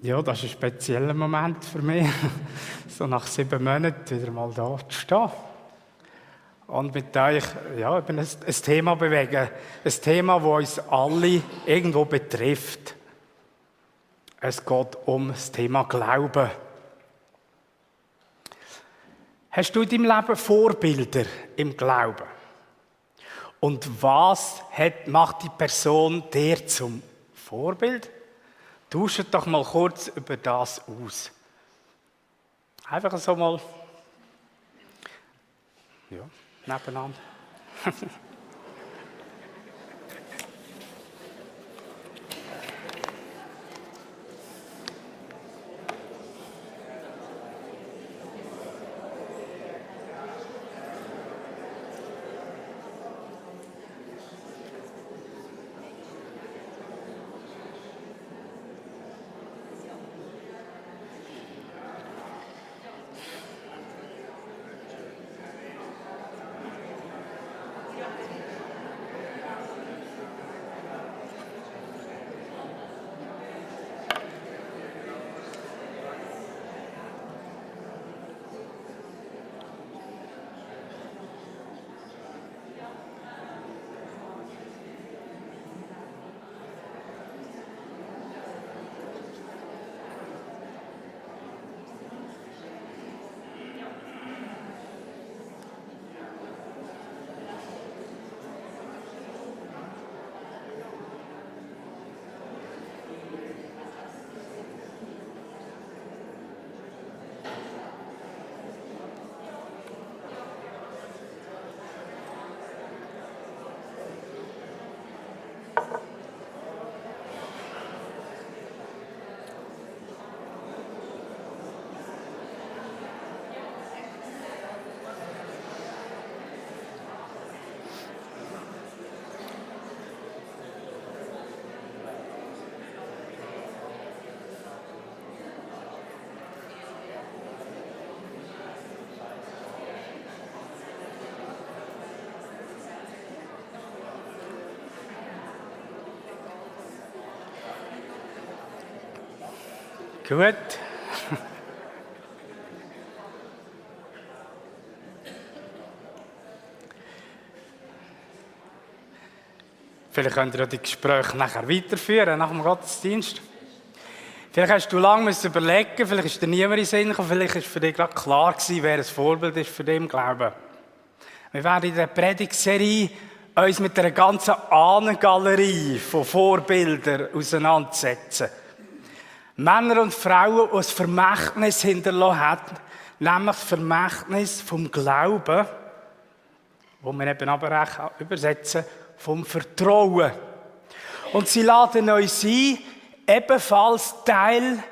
Ja, das ist ein spezieller Moment für mich, so nach sieben Monaten wieder mal da zu stehen. Und mit euch ja, ein, ein Thema bewegen. Ein Thema, das uns alle irgendwo betrifft. Es geht um das Thema Glauben. Hast du in deinem Leben Vorbilder im Glauben? Und was hat, macht die Person dir zum Vorbild? Tauscht doch mal kurz über das aus. Einfach so mal. Ja, nebeneinander. Gut. Vielleicht könnt ihr die Gespräche nachher weiterführen, nach dem Gottesdienst. Vielleicht hast du lange überlegen vielleicht ist dir niemand in Sinn gekommen, vielleicht ist für dich gerade klar gewesen, wer ein Vorbild ist für den Glauben. Wir werden in der Predigtserie uns mit einer ganzen Ahnengalerie von Vorbildern auseinandersetzen. Männer und Frauen, die ein Vermächtnis hinterlassen haben, nämlich das Vermächtnis vom Glauben, wo wir eben aber auch übersetzen, vom Vertrauen. Und sie laden uns ein, ebenfalls Teil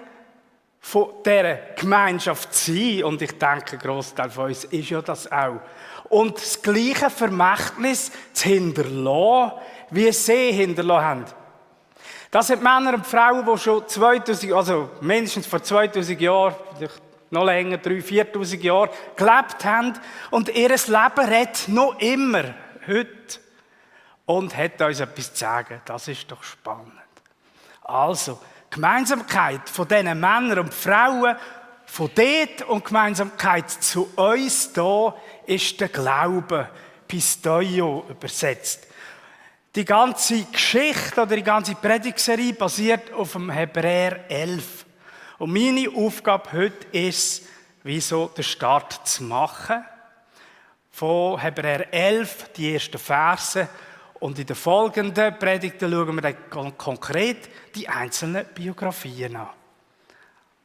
von dieser Gemeinschaft zu sein. Und ich denke, ein Großteil von uns ist ja das auch. Und das gleiche Vermächtnis zu hinterlassen, wie sie hinterlassen haben. Das sind Männer und Frauen, die schon 2000, also mindestens vor 2000 Jahren, noch länger, 3000, 4000 Jahren, gelebt haben. Und ihr Leben redet noch immer, heute. Und hat uns etwas zu sagen. Das ist doch spannend. Also, Gemeinsamkeit von diesen Männern und Frauen, von dort und Gemeinsamkeit zu uns da, ist der Glaube. Pistoio übersetzt. Die ganze Geschichte oder die ganze Predigserie basiert auf dem Hebräer 11. Und meine Aufgabe heute ist, wieso den Start zu machen. Von Hebräer 11, die ersten Verse. Und in den folgenden Predigten schauen wir dann konkret die einzelnen Biografien an.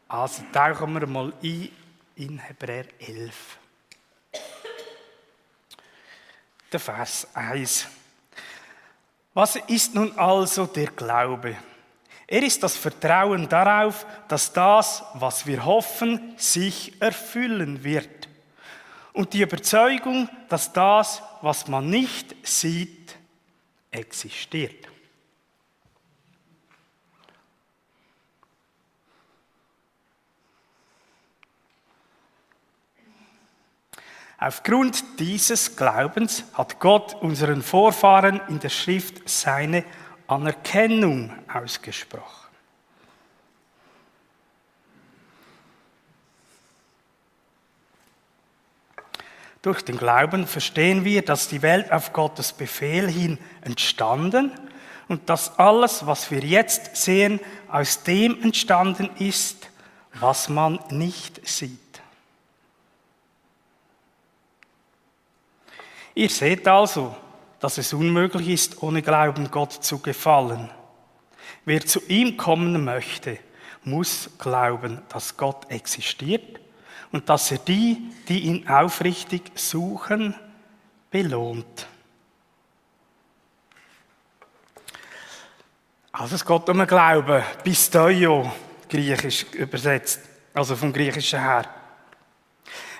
Also tauchen wir mal ein in Hebräer 11. Der Vers 1. Was ist nun also der Glaube? Er ist das Vertrauen darauf, dass das, was wir hoffen, sich erfüllen wird. Und die Überzeugung, dass das, was man nicht sieht, existiert. Aufgrund dieses Glaubens hat Gott unseren Vorfahren in der Schrift seine Anerkennung ausgesprochen. Durch den Glauben verstehen wir, dass die Welt auf Gottes Befehl hin entstanden und dass alles, was wir jetzt sehen, aus dem entstanden ist, was man nicht sieht. Ihr seht also, dass es unmöglich ist, ohne Glauben Gott zu gefallen. Wer zu ihm kommen möchte, muss glauben, dass Gott existiert und dass er die, die ihn aufrichtig suchen, belohnt. Also es geht um Glauben, Pistoio, griechisch übersetzt, also vom Griechischen her.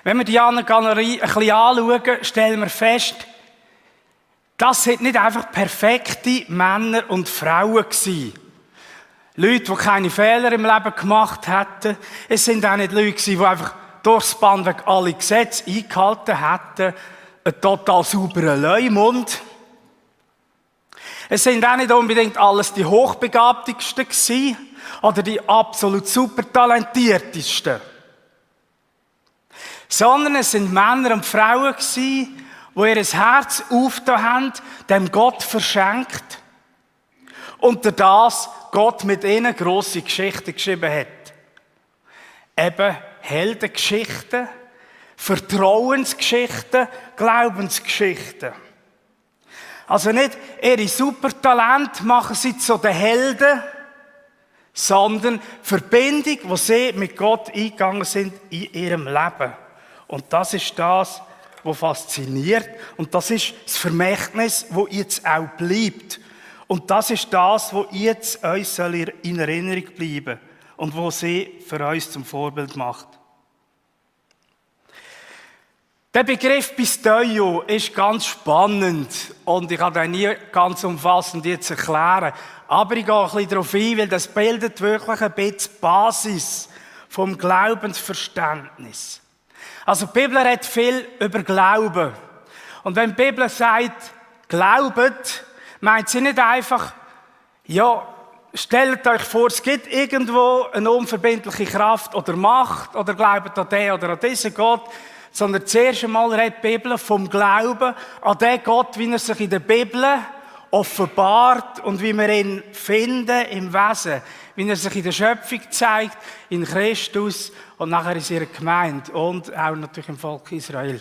Wenn wir die andere Galerie ein bisschen anschauen, stellen wir fest, das sind nicht einfach perfekte Männer und Frauen gewesen. Leute, die keine Fehler im Leben gemacht hätten. Es sind auch nicht Leute gewesen, die einfach durchs Band weg alle Gesetze eingehalten hätten. Ein total sauberer Leumund. Es sind auch nicht unbedingt alles die Hochbegabtigsten gewesen oder die absolut super talentiertesten. Sondern es sind Männer und Frauen gewesen, die ihr Herz aufgetan haben, dem Gott verschenkt. Und das Gott mit ihnen grosse Geschichten geschrieben hat. Eben Heldengeschichten, Vertrauensgeschichten, Glaubensgeschichten. Also nicht ihre Supertalent machen sie zu den Helden, sondern Verbindung, wo sie mit Gott eingegangen sind in ihrem Leben. Und das ist das, was fasziniert. Und das ist das Vermächtnis, wo jetzt auch bleibt. Und das ist das, was jetzt uns in Erinnerung bleiben und wo sie für uns zum Vorbild macht. Der Begriff Pistoio ist ganz spannend und ich kann den nie ganz umfassend jetzt erklären. Aber ich gehe ein bisschen darauf ein, weil das bildet wirklich ein bisschen die Basis vom Glaubensverständnis. Also die Bibel redet viel über Glauben. Und wenn die Bibel sagt, glaubet, meint sie nicht einfach, ja, stellt euch vor, es gibt irgendwo eine unverbindliche Kraft oder Macht oder glaubt an den oder an diesen Gott, sondern zuerst einmal redet die Bibel vom Glauben an den Gott, wie er sich in der Bibel offenbart und wie wir ihn finden im Wesen, wie er sich in der Schöpfung zeigt, in Christus und nachher in ihrer Gemeinde und auch natürlich im Volk Israel.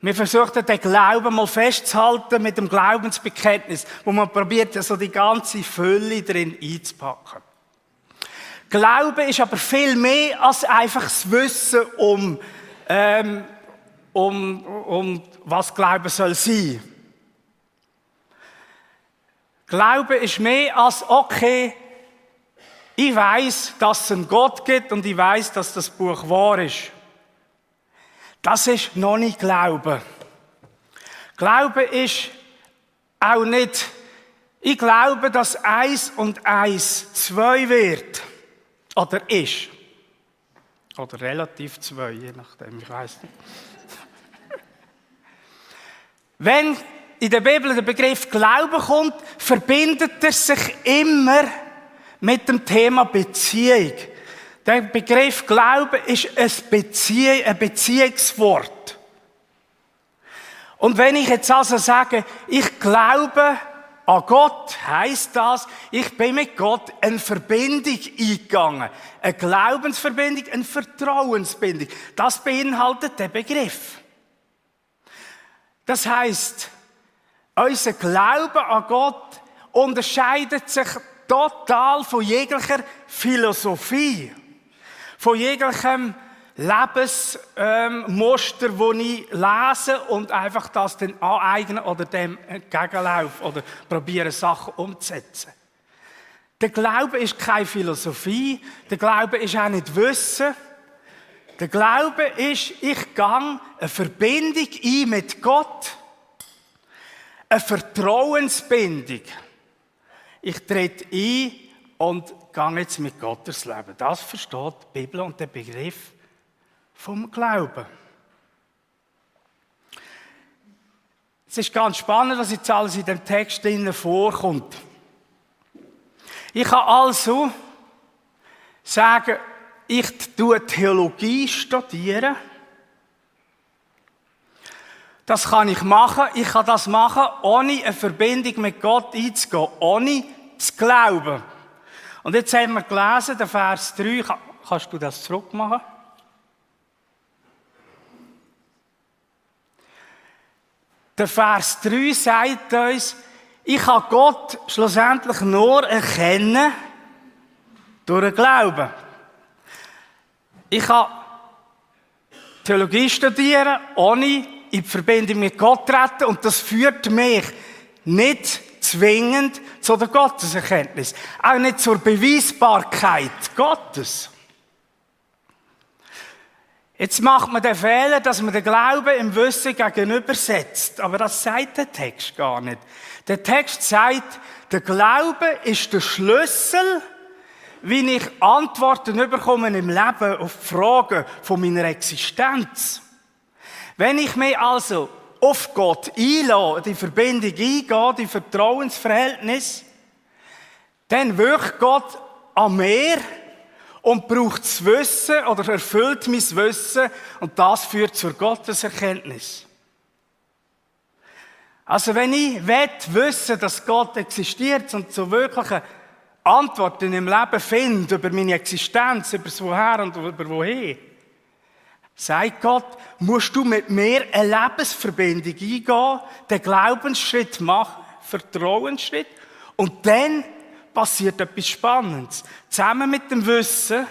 Wir versuchen den Glauben mal festzuhalten mit dem Glaubensbekenntnis, wo man probiert, so die ganze Fülle drin einzupacken. Glaube ist aber viel mehr als einfach das Wissen um, ähm, um, um was Glauben soll sein. Glaube ist mehr als, okay, ich weiß, dass es einen Gott gibt und ich weiß, dass das Buch wahr ist. Das ist noch nicht Glaube. Glaube ist auch nicht, ich glaube, dass eins und eins zwei wird. Oder ist. Oder relativ zwei, je nachdem, ich weiß nicht. Wenn in der Bibel der Begriff Glaube kommt, verbindet er sich immer mit dem Thema Beziehung. Der Begriff Glaube ist ein, Beziehung, ein Beziehungswort. Und wenn ich jetzt also sage, ich glaube an Gott, heißt das, ich bin mit Gott eine Verbindung eingegangen. Eine Glaubensverbindung, eine Vertrauensbindung. Das beinhaltet der Begriff. Das heißt, unser Glaube an Gott unterscheidet sich total von jeglicher Philosophie, von jeglichem Lebensmuster, ähm, wo ich lese und einfach das dann aneignen oder dem entgegenlaufen oder probiere Sachen umzusetzen. Der Glaube ist keine Philosophie, der Glaube ist auch nicht Wissen. Der Glaube ist, ich gang eine Verbindung ein mit Gott eine Vertrauensbindung. Ich trete ein und gehe jetzt mit Gott durchs Leben. Das versteht die Bibel und der Begriff vom Glauben. Es ist ganz spannend, dass jetzt alles in dem Text vorkommt. Ich kann also sagen, ich tue Theologie studieren Das kann ich machen. Ich kann das machen, ohne eine Verbindung mit Gott einzugehen, ohne zu glauben. Und jetzt haben wir gelesen, der Vers 3. Kannst du das zurückmachen? Der Vers 3 sagt uns, ich kann Gott schlussendlich nur erkennen durch den Glauben. Ich kann Theologie studieren, ohne in die Verbindung mit Gott treten und das führt mich nicht zwingend zu der Gotteserkenntnis, auch nicht zur Beweisbarkeit Gottes. Jetzt macht man den Fehler, dass man den Glauben im Wissen gegenübersetzt. Aber das sagt der Text gar nicht. Der Text sagt, der Glaube ist der Schlüssel, wie ich Antworten bekomme im Leben auf Fragen von meiner Existenz. Wenn ich mich also auf Gott einlasse, die Verbindung eingehe, die Vertrauensverhältnis, dann wirkt Gott an mir und braucht das Wissen oder erfüllt mein Wissen und das führt zur Gotteserkenntnis. Also wenn ich wissen, dass Gott existiert und so wirkliche Antworten im Leben finde über meine Existenz, über das Woher und über Woher, sagt Gott, musst du mit mir eine Lebensverbindung eingehen, den Glaubensschritt machen, Vertrauensschritt und dann passiert etwas Spannendes. Zusammen mit dem Wissen,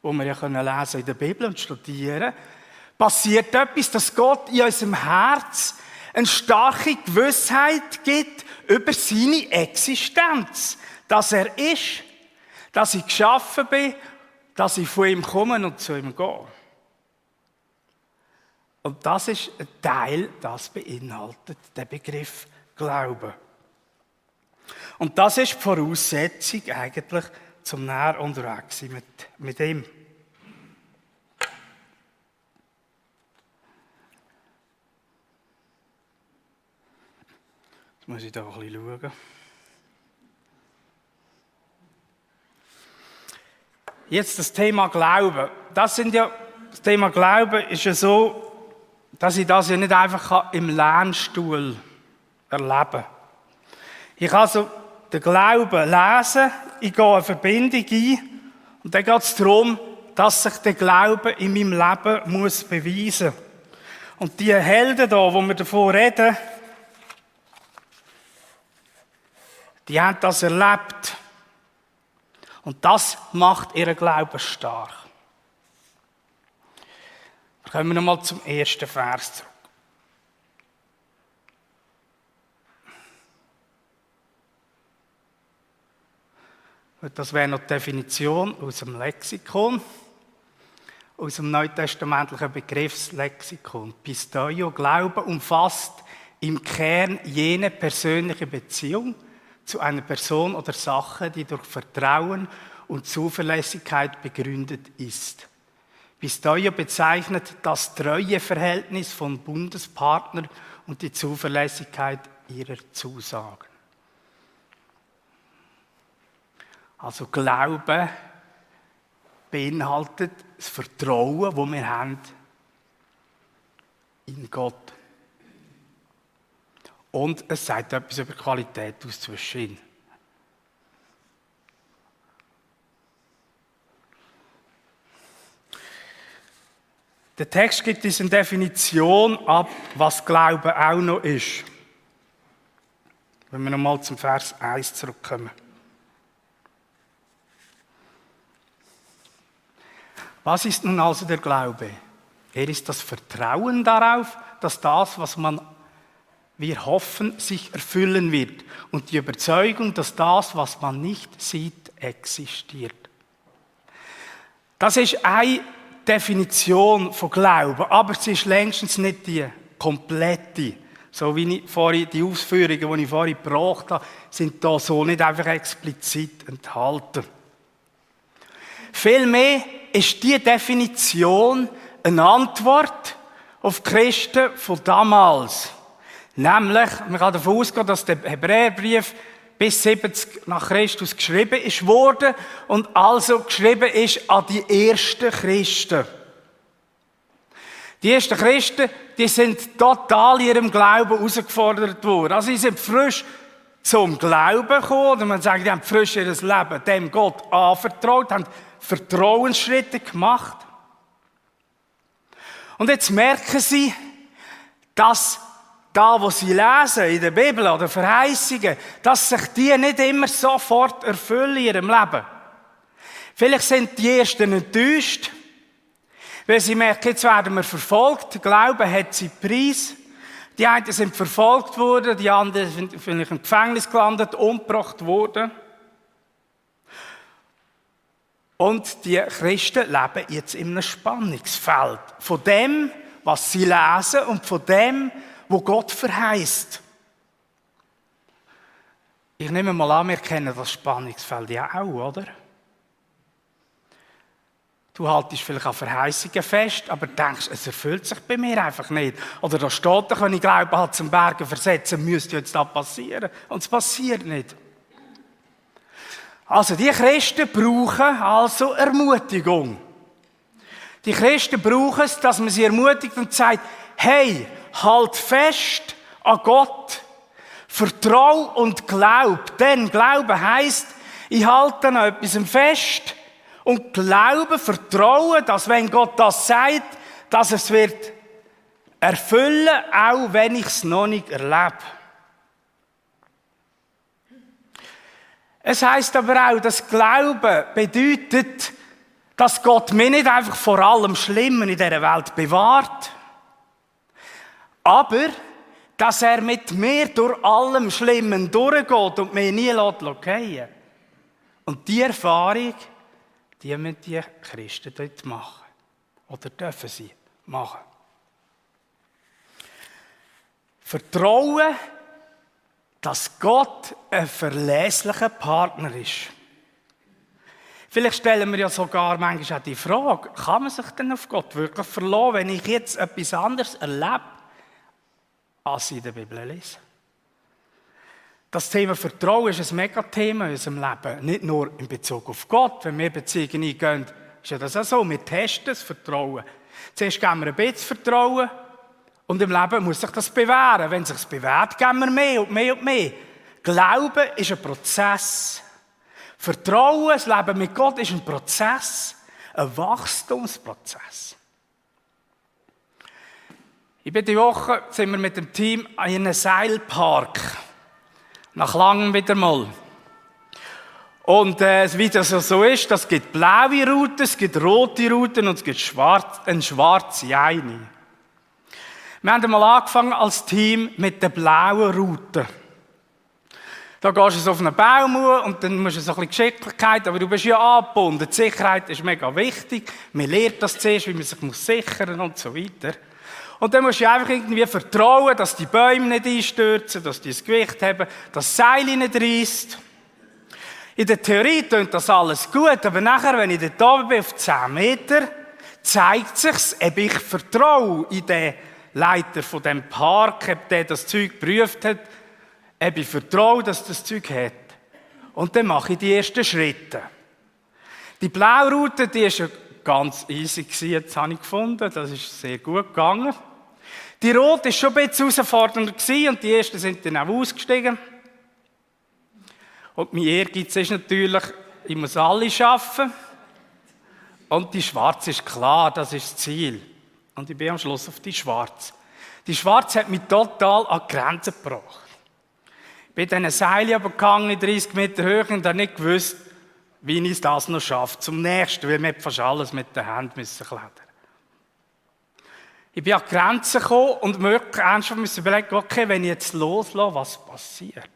wo wir ja können lesen in der Bibel und studieren, passiert etwas, dass Gott in unserem Herz eine starke Gewissheit gibt über seine Existenz. Dass er ist, dass ich geschaffen bin, dass ich von ihm komme und zu ihm gehe. Und das ist ein Teil, das beinhaltet der Begriff Glauben. Und das ist die Voraussetzung eigentlich zum näher unterwegs sein mit, mit ihm. Jetzt muss ich da ein bisschen schauen. Jetzt das Thema Glauben. Das sind ja, das Thema Glauben ist ja so, dass ich das ja nicht einfach im Lernstuhl erleben kann. Ich kann also den Glauben lesen, ich gehe eine Verbindung ein und dann geht es darum, dass sich der Glaube in meinem Leben muss beweisen muss. Und die Helden da, wo wir davon reden, die haben das erlebt. Und das macht ihren Glauben stark. Kommen wir nochmal zum ersten Vers zurück. Das wäre noch die Definition aus dem Lexikon, aus dem neutestamentlichen Begriffslexikon. Pistoio, Glaube umfasst im Kern jene persönliche Beziehung zu einer Person oder Sache, die durch Vertrauen und Zuverlässigkeit begründet ist. Pistoio bezeichnet das treue Verhältnis von Bundespartnern und die Zuverlässigkeit ihrer Zusagen. Also Glaube beinhaltet das Vertrauen, das wir haben in Gott. Und es sagt etwas über Qualität aus zwischen. Der Text gibt uns eine Definition ab, was Glaube auch noch ist. Wenn wir nochmal zum Vers 1 zurückkommen. Was ist nun also der Glaube? Er ist das Vertrauen darauf, dass das, was man wir hoffen, sich erfüllen wird und die Überzeugung, dass das, was man nicht sieht, existiert. Das ist eine Definition von Glauben, aber es ist längstens nicht die komplette. So wie ich vorhin, die Ausführungen, die ich vorhin gebracht habe, sind da so nicht einfach explizit enthalten. Vielmehr ist die Definition eine Antwort auf die Christen von damals. Nämlich, man kann davon ausgehen, dass der Hebräerbrief bis 70 nach Christus geschrieben ist worden und also geschrieben ist an die ersten Christen. Die ersten Christen, die sind total ihrem Glauben herausgefordert worden. Also sie sind frisch zum Glauben gekommen, oder man sagt, die haben frisch ihr Leben dem Gott anvertraut, haben Vertrauensschritte gemacht. Und jetzt merken sie, dass da, wo sie lesen in der Bibel oder Verheißungen, dass sich die nicht immer sofort erfüllen in ihrem Leben. Vielleicht sind die Ersten enttäuscht, weil sie merken, jetzt werden wir verfolgt. Der Glaube hat seinen Preis. Die einen sind verfolgt worden, die anderen sind vielleicht im Gefängnis gelandet, umgebracht worden. Und die Christen leben jetzt in einem Spannungsfeld. Von dem, was sie lesen und von dem, wo Gott verheißt. Ich nehme mal an, wir kennen das Spannungsfeld ja auch, oder? Du haltest vielleicht an Verheißungen fest, aber denkst, es erfüllt sich bei mir einfach nicht. Oder da steht doch, wenn ich Glaube halt zum Bergen versetzen, müsste jetzt da passieren. Und es passiert nicht. Also, die Christen brauchen also Ermutigung. Die Christen brauchen es, dass man sie ermutigt und sagt, hey, halt fest an Gott. Vertrau und glaub. Denn Glauben heisst, ich halte an etwas fest und glaube, vertraue, dass wenn Gott das sagt, dass es wird erfüllen, auch wenn ich es noch nicht erlebe. Es heißt aber auch, dass Glauben bedeutet, dass Gott mich nicht einfach vor allem Schlimmen in dieser Welt bewahrt, aber dass er mit mir durch allem Schlimmen durchgeht und mich nie fallen Und die Erfahrung, die müssen die Christen dort machen. Oder dürfen sie machen. Vertrauen, dass Gott ein verlässlicher Partner ist. Vielleicht stellen wir ja sogar manchmal auch die Frage, kann man sich denn auf Gott wirklich verlassen, wenn ich jetzt etwas anderes erlebe, als in der Bibel lese? Das Thema Vertrauen ist ein Megathema in unserem Leben. Nicht nur in Bezug auf Gott. Wenn wir Beziehungen eingehen, ist ja das auch so. Wir testen das Vertrauen. Zuerst geben wir ein bisschen Vertrauen. Und im Leben muss sich das bewähren. Wenn es sich bewährt, geben wir mehr und mehr und mehr. Glauben ist ein Prozess. Vertrauen, das Leben mit Gott ist ein Prozess. Ein Wachstumsprozess. Ich bin Woche sind wir mit dem Team in einem Seilpark. Nach langem wieder mal. Und äh, wie das so ist, das gibt blaue Routen, es gibt rote Routen und es gibt schwarz, eine schwarze eine. Wir haben mal angefangen als Team mit der blauen Route. Da gehst du auf einen Baum und dann musst du so ein bisschen Geschicklichkeit, aber du bist ja angebunden. Die Sicherheit ist mega wichtig. Man lernt das zuerst, wie man sich sichern muss und so weiter. Und dann musst du einfach irgendwie vertrauen, dass die Bäume nicht einstürzen, dass die das Gewicht haben, dass das Seil nicht reißt. In der Theorie klingt das alles gut, aber nachher, wenn ich dort oben bin, auf 10 Meter, zeigt sich, ob ich vertraue in den Leiter von dem Park, ob der das Zeug geprüft hat, ob ich vertraue, dass das Zeug hat. Und dann mache ich die ersten Schritte. Die Blauroute, die ist ganz easy gewesen, jetzt habe ich gefunden. Das ist sehr gut gegangen. Die Rot ist schon ein bisschen herausfordernder gewesen und die ersten sind dann auch ausgestiegen. Und mein Ehrgeiz ist natürlich, ich muss alle schaffen. Und die Schwarze ist klar, das ist das Ziel. Und ich bin am Schluss auf die Schwarze. Die Schwarze hat mich total an die Grenzen gebracht. Ich bin diesen Seil aber gegangen, 30 Meter hoch, und habe nicht gewusst, wie ich das noch schaffe. Zum nächsten, weil wir fast alles mit der Hand müssen klettern. Ich bin an die Grenzen gekommen und mir ernsthaft müssen überlegen, okay, wenn ich jetzt loslasse, was passiert?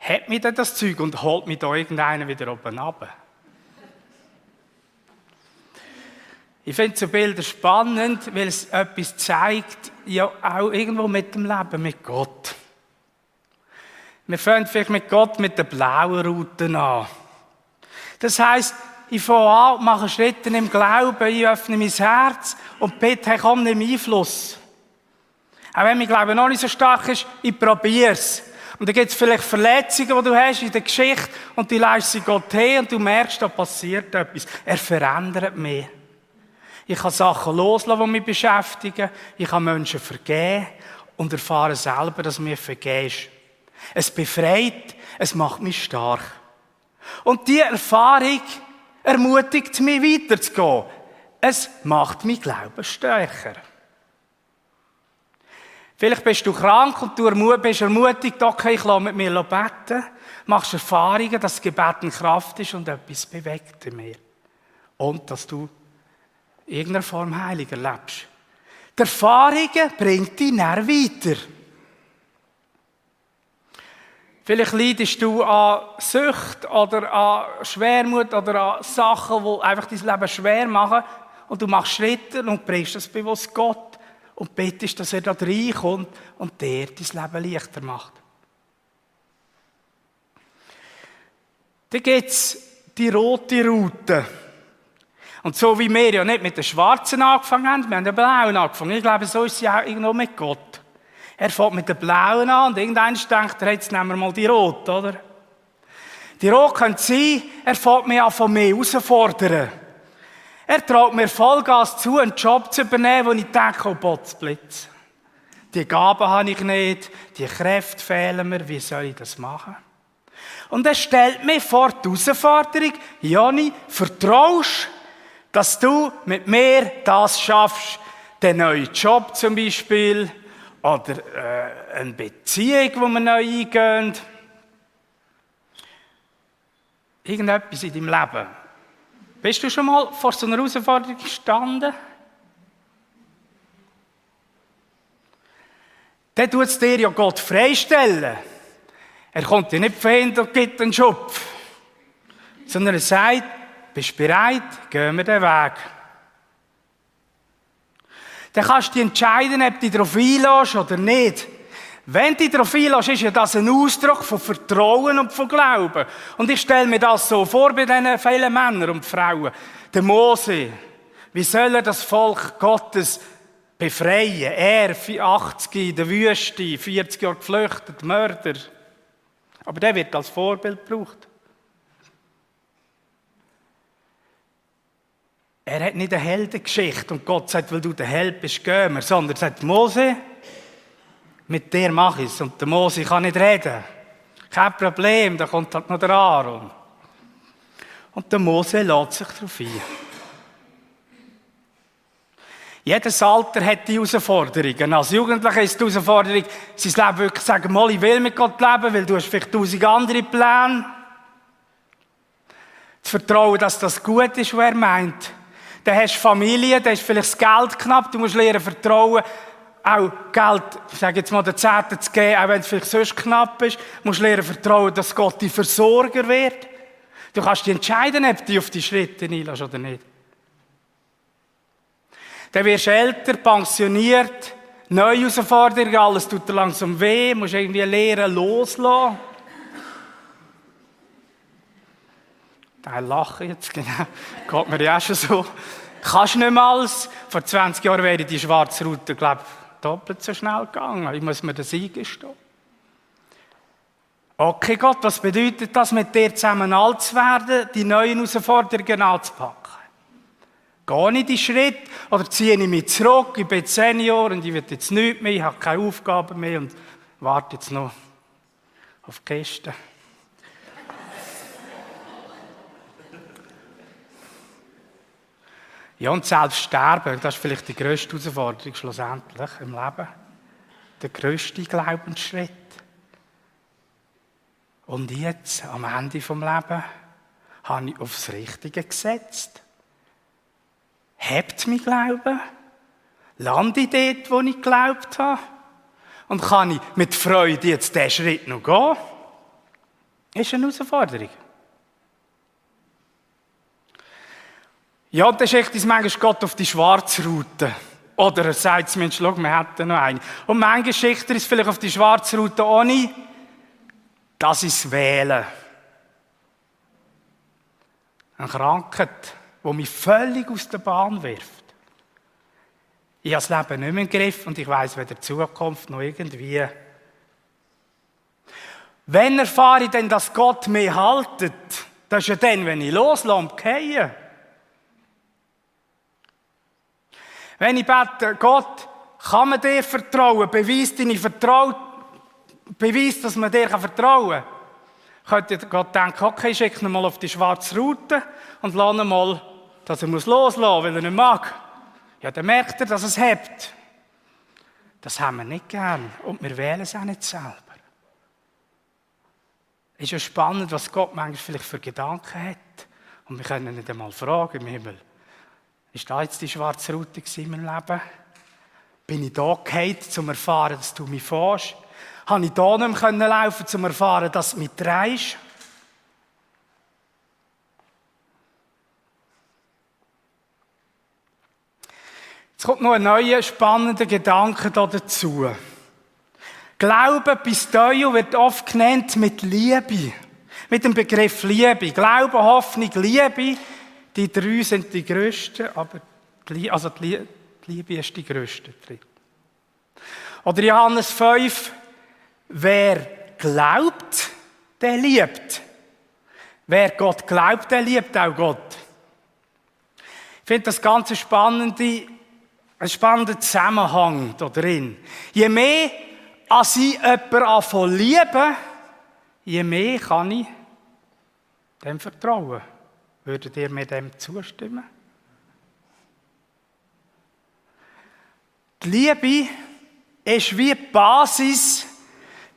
Hat mich denn das Zeug und holt mich da irgendeiner wieder oben ab? Ich finde so Bilder spannend, weil es etwas zeigt, ja auch irgendwo mit dem Leben mit Gott. Wir fangen vielleicht mit Gott mit der blauen Route an. Das heißt, ich fange an, mache Schritte im Glauben, ich öffne mein Herz und bitte, hey, komm, nimm Einfluss. Auch wenn mein Glaube noch nicht so stark ist, ich probiere es. Und dann gibt es vielleicht Verletzungen, die du hast in der Geschichte und die leist sie Gott her und du merkst, da passiert etwas. Er verändert mich. Ich kann Sachen loslassen, die mich beschäftigen. Ich kann Menschen vergeben und erfahre selber, dass mir vergeben ist. Es befreit, es macht mich stark. Und diese Erfahrung ermutigt mich weiterzugehen. Es macht mich Glauben stärker. Vielleicht bist du krank und du bist ermutigt, okay, ich lasse mit mir beten. Machst Erfahrungen, dass das Gebet in Kraft ist und etwas bewegt in mir. Und dass du irgendeiner Form heilig erlebst. Die Erfahrungen bringen dich näher weiter. Vielleicht leidest du an Sucht oder an Schwermut oder an Sachen, die einfach dein Leben schwer machen. Und du machst Schritte und bringst das bewusst Gott und betest, dass er da reinkommt und dir dein Leben leichter macht. Dann gibt es die rote Route. Und so wie wir ja nicht mit der schwarzen angefangen haben, wir haben den blauen angefangen. Ich glaube, so ist sie auch irgendwo mit Gott. Er fängt mit der blauen an und irgendeiner denkt, jetzt nehmen wir mal die rote, oder? Die rote könnte sein, er fängt mich an von mir herausfordern. Er traut mir Vollgas zu, einen Job zu übernehmen, wo ich denke, oh Botzblitz. Die Gaben habe ich nicht, die Kräfte fehlen mir, wie soll ich das machen? Und er stellt mir vor die Herausforderung, Joni, vertraust dass du mit mir das schaffst, den neuen Job zum Beispiel, oder äh, eine Beziehung, die wir neu eingehen. Irgendetwas in deinem Leben. Bist du schon mal vor so einer Herausforderung gestanden? Dann tut es dir ja Gott freistellen. Er kommt dir nicht verhindern und gibt einen Schupf. Sondern er sagt, bist du bereit? Gehen wir den Weg. Dann kannst du dich entscheiden, ob du dich darauf einlässt oder nicht. Wenn du dich darauf einlässt, ist ja das ein Ausdruck von Vertrauen und von Glauben. Und ich stelle mir das so vor bei diesen vielen Männern und Frauen. Der Mose. Wie soll er das Volk Gottes befreien? Er, 80 in der Wüste, 40 Jahre geflüchtet, Mörder. Aber der wird als Vorbild gebraucht. Er hat nicht eine Heldengeschichte und Gott sagt, weil du der Held bist, gehen wir, sondern er sagt, Mose, mit dir mache ich es. Und der Mose kann nicht reden. Kein Problem, da kommt halt noch der Aaron. Und der Mose lädt sich darauf ein. Jedes Alter hat die Herausforderungen. Als Jugendlicher ist die Herausforderung, sein Leben wirklich sagen, mal, ich will mit Gott leben, weil du hast vielleicht tausend andere Pläne. Zu vertrauen, dass das gut ist, was er meint. Dann hast du Familie, dann ist vielleicht das Geld knapp, du musst lernen vertrauen, auch Geld, ich sage jetzt mal, den Zehnten zu geben, auch wenn es vielleicht sonst knapp ist, du musst lernen vertrauen, dass Gott dein Versorger wird. Du kannst dich entscheiden, ob du auf die Schritte einlässt oder nicht. Dann wirst du älter, pensioniert, neue Herausforderungen, alles tut dir langsam weh, musst irgendwie lernen, loslassen. Der Lachen jetzt, genau. Geht mir ja auch schon so. Kannst nicht mehr. Vor 20 Jahren wäre die schwarze Route, glaube ich, doppelt so schnell gegangen. Ich muss mir das eingestehen. Okay, Gott, was bedeutet das, mit dir zusammen alt zu werden, die neuen Herausforderungen anzupacken? Gehe ich die Schritt oder ziehe ich mich zurück? Ich bin Senior und ich will jetzt nichts mehr, ich habe keine Aufgaben mehr und warte jetzt noch auf die Kiste. Ja, und selbst sterben, das ist vielleicht die grösste Herausforderung schlussendlich im Leben. Der grösste Glaubensschritt. Und jetzt, am Ende vom Lebens, habe ich aufs Richtige gesetzt. Hebt mein Glauben? Lande ich dort, wo ich geglaubt habe? Und kann ich mit Freude jetzt diesen Schritt noch gehen? Das ist eine Herausforderung. Ja, dann schickt uns manchmal Gott auf die schwarze Route. Oder er sagt Mensch, schau, wir hätten noch eine. Und manchmal schickt er uns vielleicht auf die schwarze Route ohne, das ist Wählen. Eine Krankheit, die mich völlig aus der Bahn wirft. Ich habe das Leben nicht mehr im Griff und ich weiß weder Zukunft noch irgendwie. Wenn erfahre ich denn, dass Gott mich haltet, das ist ja dann, wenn ich loslasse gehe. Wenn ich bete, Gott, kann man dir vertrauen? Beweis deine Vertrauen, beweis, dass man dir vertrauen kann. Könnte Gott denken, okay, schick ihn mal auf die schwarze Route und lass ihn mal, dass er muss, weil er nicht mag. Ja, dann merkt er, dass es hebt. Das haben wir nicht gern und wir wählen es auch nicht selber. Es ist ja spannend, was Gott manchmal vielleicht für Gedanken hat. Und wir können nicht einmal fragen im Himmel. Ist da jetzt die schwarze Route in meinem Leben? Bin ich da gehalten, um zu erfahren, dass du mich fährst? Habe ich da nicht mehr laufen um zu erfahren, dass du mich trägst? Jetzt kommt noch ein neuer, spannender Gedanke dazu. Glaube bis Deo wird oft genannt mit Liebe. Mit dem Begriff Liebe. Glaube, Hoffnung, Liebe. Die drei sind die größten, aber die, also die Liebe ist die größte. Oder Johannes 5, wer glaubt, der liebt. Wer Gott glaubt, der liebt auch Gott. Ich finde das ganz spannende, ein spannender Zusammenhang da drin. Je mehr als ich jemanden anfange lieben, je mehr kann ich dem vertrauen. Würdet ihr mir dem zustimmen? Die Liebe ist wie die Basis.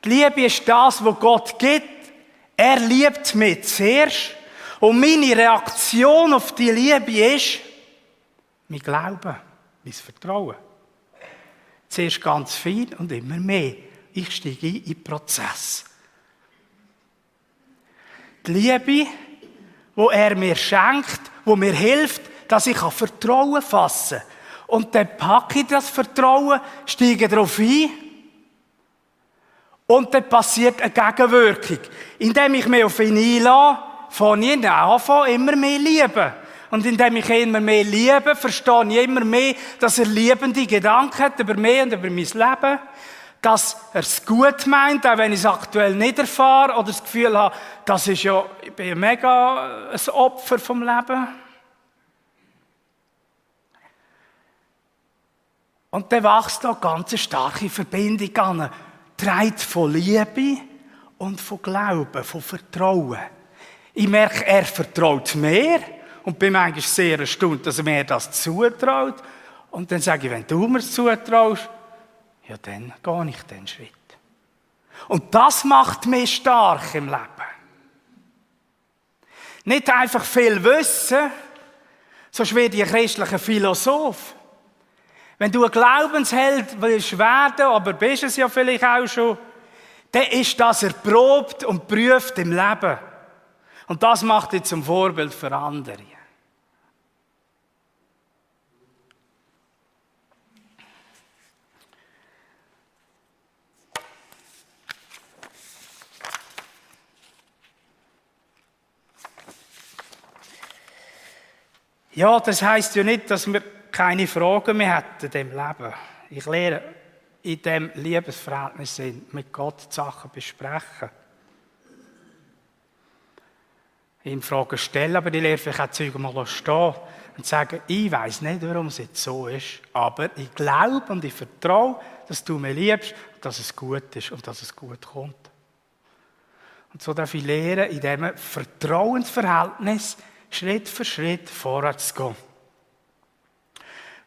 Die Liebe ist das, was Gott gibt. Er liebt mich zuerst. Und meine Reaktion auf die Liebe ist mein Glauben, mein Vertrauen. Zuerst ganz viel und immer mehr. Ich steige in den Prozess. Die Liebe, wo er mir schenkt, wo mir hilft, dass ich Vertrauen fassen kann. Und dann packe ich das Vertrauen, steige darauf ein und dann passiert eine Gegenwirkung. Indem ich mich auf ihn einlasse, fange ich an, immer mehr lieben. Und indem ich ihn immer mehr liebe, verstehe ich immer mehr, dass er liebende Gedanken hat über mich und über mein Leben. Dass er es gut meint, auch wenn ich es aktuell nicht erfahre oder das Gefühl habe, das ist ja, ich bin mega ein Opfer vom Leben. Und dann wächst da eine ganz starke Verbindung an. Trägt von Liebe und von Glauben, von Vertrauen. Ich merke, er vertraut mir und bin manchmal sehr erstaunt, dass er mir das zutraut. Und dann sage ich, wenn du mir es zutraust, ja, dann gehe ich den Schritt. Und das macht mich stark im Leben. Nicht einfach viel Wissen, sonst werde ich christlicher Philosoph. Wenn du ein Glaubensheld willst werden, aber bist es ja vielleicht auch schon, dann ist das erprobt und prüft im Leben. Und das macht dich zum Vorbild für andere. Ja, das heißt ja nicht, dass wir keine Fragen mehr hätten im Leben. Ich lehre in dem Liebesverhältnis sind, mit Gott die Sachen besprechen. Ihm Fragen stellen, aber die lehre vielleicht auch Zeug mal stehen und sagen, ich weiß nicht, warum es jetzt so ist, aber ich glaube und ich vertraue, dass du mich liebst, dass es gut ist und dass es gut kommt. Und so darf ich lernen, in diesem Vertrauensverhältnis Schritt für Schritt vorwärts zu gehen.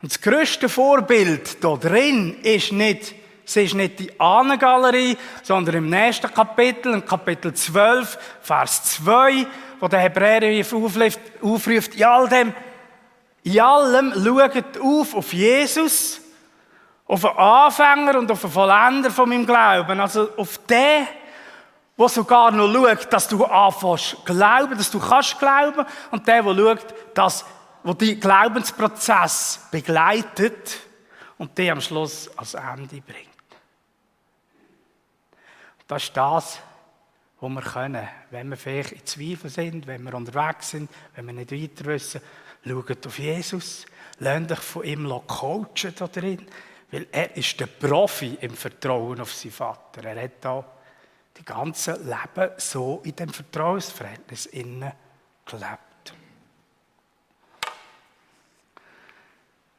Und das grösste Vorbild da drin ist nicht, es ist nicht die Ahnengalerie, sondern im nächsten Kapitel, im Kapitel 12, Vers 2, wo der Hebräerbrief aufruft, aufruft, in all dem, in allem schaut auf auf Jesus, auf den Anfänger und auf den Vollender von meinem Glauben. Also auf den, der sogar noch schaut, dass du anfängst glauben, dass du kannst glauben, und der, der schaut, dass, wo die Glaubensprozess begleitet und die am Schluss als Ende bringt. Das ist das, was wir können, wenn wir vielleicht in Zweifel sind, wenn wir unterwegs sind, wenn wir nicht weiter wissen. Schaut auf Jesus, lernt euch von ihm coachen da drin, weil er ist der Profi im Vertrauen auf seinen Vater. Er hat da die ganze Leben so in dem Vertrauensverhältnis innen gelebt.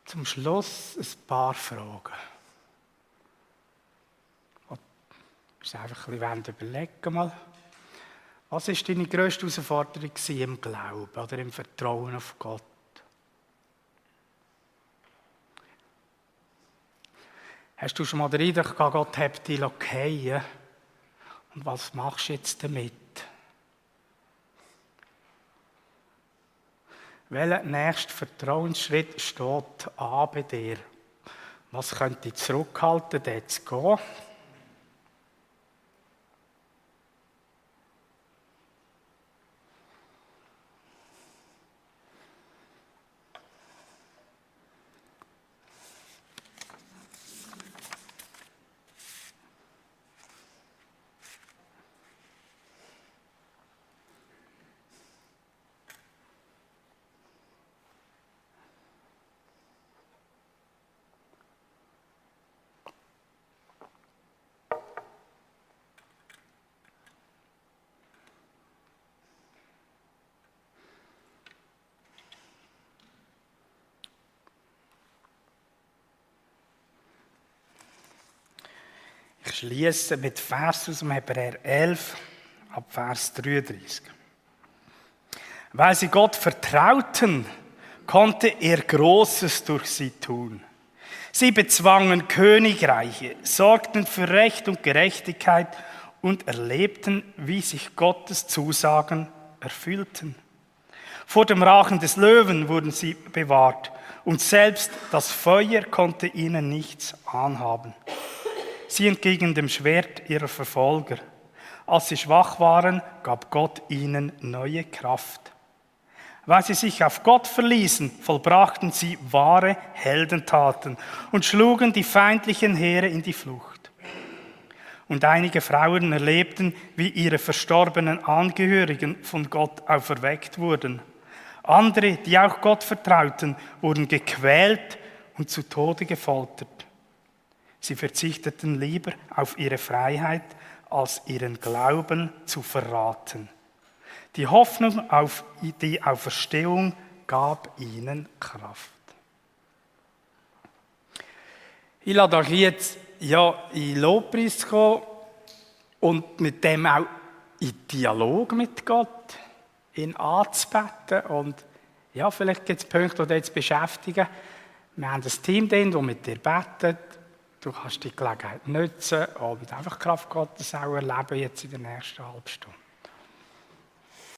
zum Schluss ein paar Fragen. Ich einfach ein bisschen überlegen mal. Was war deine grösste Herausforderung im Glauben oder im Vertrauen auf Gott? Hast du schon mal den Eindruck gehabt, Gott hat dich fallen Und was machst du jetzt damit? Welcher nächste Vertrauensschritt steht an bei dir? Was könnte dich zurückhalten, dort zu gehen? Ich schließe mit Vers aus dem Hebräer 11 ab Vers 33. Weil sie Gott vertrauten, konnte er Großes durch sie tun. Sie bezwangen Königreiche, sorgten für Recht und Gerechtigkeit und erlebten, wie sich Gottes Zusagen erfüllten. Vor dem Rachen des Löwen wurden sie bewahrt und selbst das Feuer konnte ihnen nichts anhaben. Sie entgegen dem Schwert ihrer Verfolger. Als sie schwach waren, gab Gott ihnen neue Kraft. Weil sie sich auf Gott verließen, vollbrachten sie wahre Heldentaten und schlugen die feindlichen Heere in die Flucht. Und einige Frauen erlebten, wie ihre verstorbenen Angehörigen von Gott auferweckt wurden. Andere, die auch Gott vertrauten, wurden gequält und zu Tode gefoltert. Sie verzichteten lieber auf ihre Freiheit, als ihren Glauben zu verraten. Die Hoffnung auf die Auferstehung gab ihnen Kraft. Ich lade euch jetzt ja, in Lobpreis kommen und mit dem auch in Dialog mit Gott, ihn anzubeten. Und ja, vielleicht gibt es Punkte, die jetzt beschäftigen. Wir haben ein Team das mit dir betet. Du kannst die Gelegenheit nutzen und einfach Kraft Gottes auch erleben jetzt in der nächsten halben Stunde.